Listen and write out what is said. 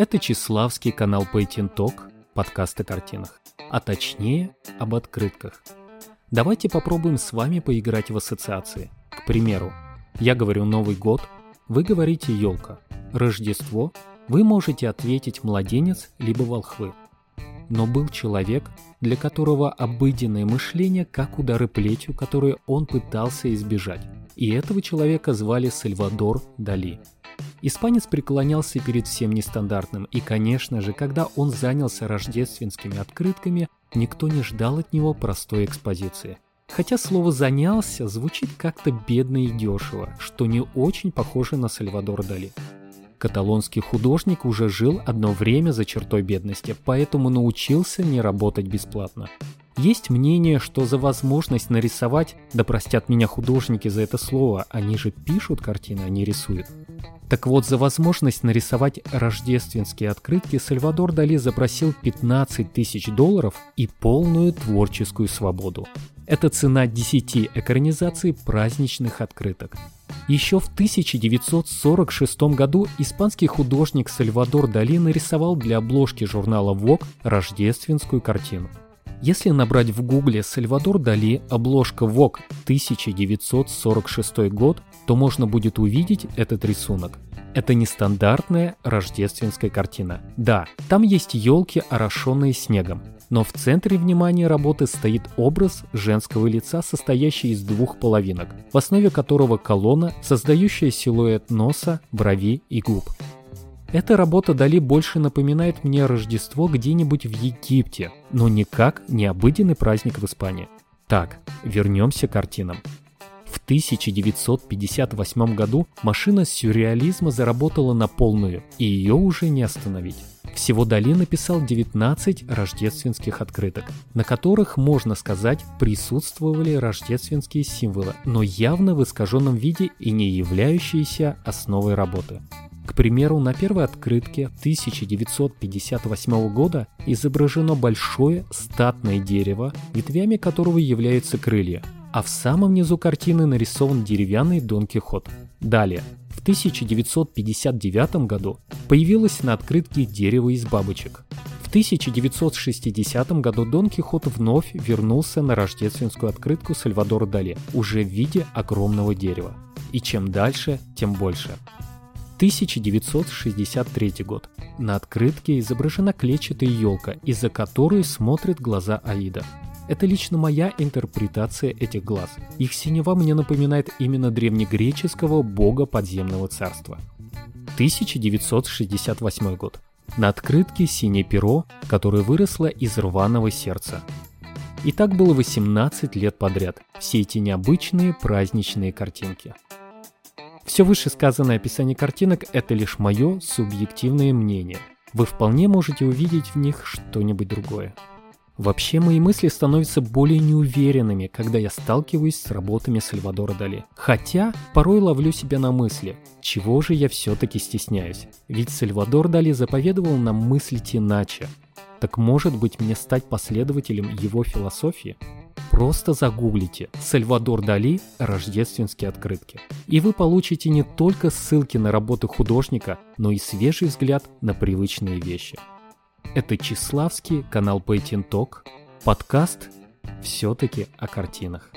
Это Числавский канал Painting Talk, подкаст о картинах, а точнее об открытках. Давайте попробуем с вами поиграть в ассоциации. К примеру, я говорю Новый год, вы говорите елка. Рождество, вы можете ответить младенец либо волхвы. Но был человек, для которого обыденное мышление как удары плетью, которые он пытался избежать. И этого человека звали Сальвадор Дали. Испанец преклонялся перед всем нестандартным, и, конечно же, когда он занялся рождественскими открытками, никто не ждал от него простой экспозиции. Хотя слово «занялся» звучит как-то бедно и дешево, что не очень похоже на Сальвадора Дали. Каталонский художник уже жил одно время за чертой бедности, поэтому научился не работать бесплатно. Есть мнение, что за возможность нарисовать, да простят меня художники за это слово, они же пишут картины, а не рисуют. Так вот, за возможность нарисовать рождественские открытки Сальвадор Дали запросил 15 тысяч долларов и полную творческую свободу. Это цена 10 экранизаций праздничных открыток. Еще в 1946 году испанский художник Сальвадор Дали нарисовал для обложки журнала Vogue рождественскую картину. Если набрать в гугле Сальвадор Дали обложка Vogue 1946 год, то можно будет увидеть этот рисунок. Это нестандартная рождественская картина. Да, там есть елки, орошенные снегом, но в центре внимания работы стоит образ женского лица, состоящий из двух половинок, в основе которого колонна, создающая силуэт носа, брови и губ. Эта работа Дали больше напоминает мне Рождество где-нибудь в Египте, но никак не обыденный праздник в Испании. Так, вернемся к картинам. В 1958 году машина сюрреализма заработала на полную, и ее уже не остановить. Всего Дали написал 19 рождественских открыток, на которых, можно сказать, присутствовали рождественские символы, но явно в искаженном виде и не являющиеся основой работы. К примеру, на первой открытке 1958 года изображено большое статное дерево, ветвями которого являются крылья, а в самом низу картины нарисован деревянный Дон Кихот. Далее, в 1959 году появилось на открытке дерево из бабочек. В 1960 году Дон Кихот вновь вернулся на рождественскую открытку Сальвадора Дали, уже в виде огромного дерева. И чем дальше, тем больше. 1963 год. На открытке изображена клетчатая елка, из-за которой смотрят глаза Аида. Это лично моя интерпретация этих глаз. Их синева мне напоминает именно древнегреческого бога подземного царства. 1968 год. На открытке синее перо, которое выросло из рваного сердца. И так было 18 лет подряд. Все эти необычные праздничные картинки. Все вышесказанное описание картинок – это лишь мое субъективное мнение. Вы вполне можете увидеть в них что-нибудь другое. Вообще мои мысли становятся более неуверенными, когда я сталкиваюсь с работами Сальвадора Дали. Хотя порой ловлю себя на мысли, чего же я все-таки стесняюсь. Ведь Сальвадор Дали заповедовал нам мыслить иначе. Так может быть мне стать последователем его философии? Просто загуглите «Сальвадор Дали. Рождественские открытки». И вы получите не только ссылки на работы художника, но и свежий взгляд на привычные вещи. Это Числавский, канал Talk, подкаст «Все-таки о картинах».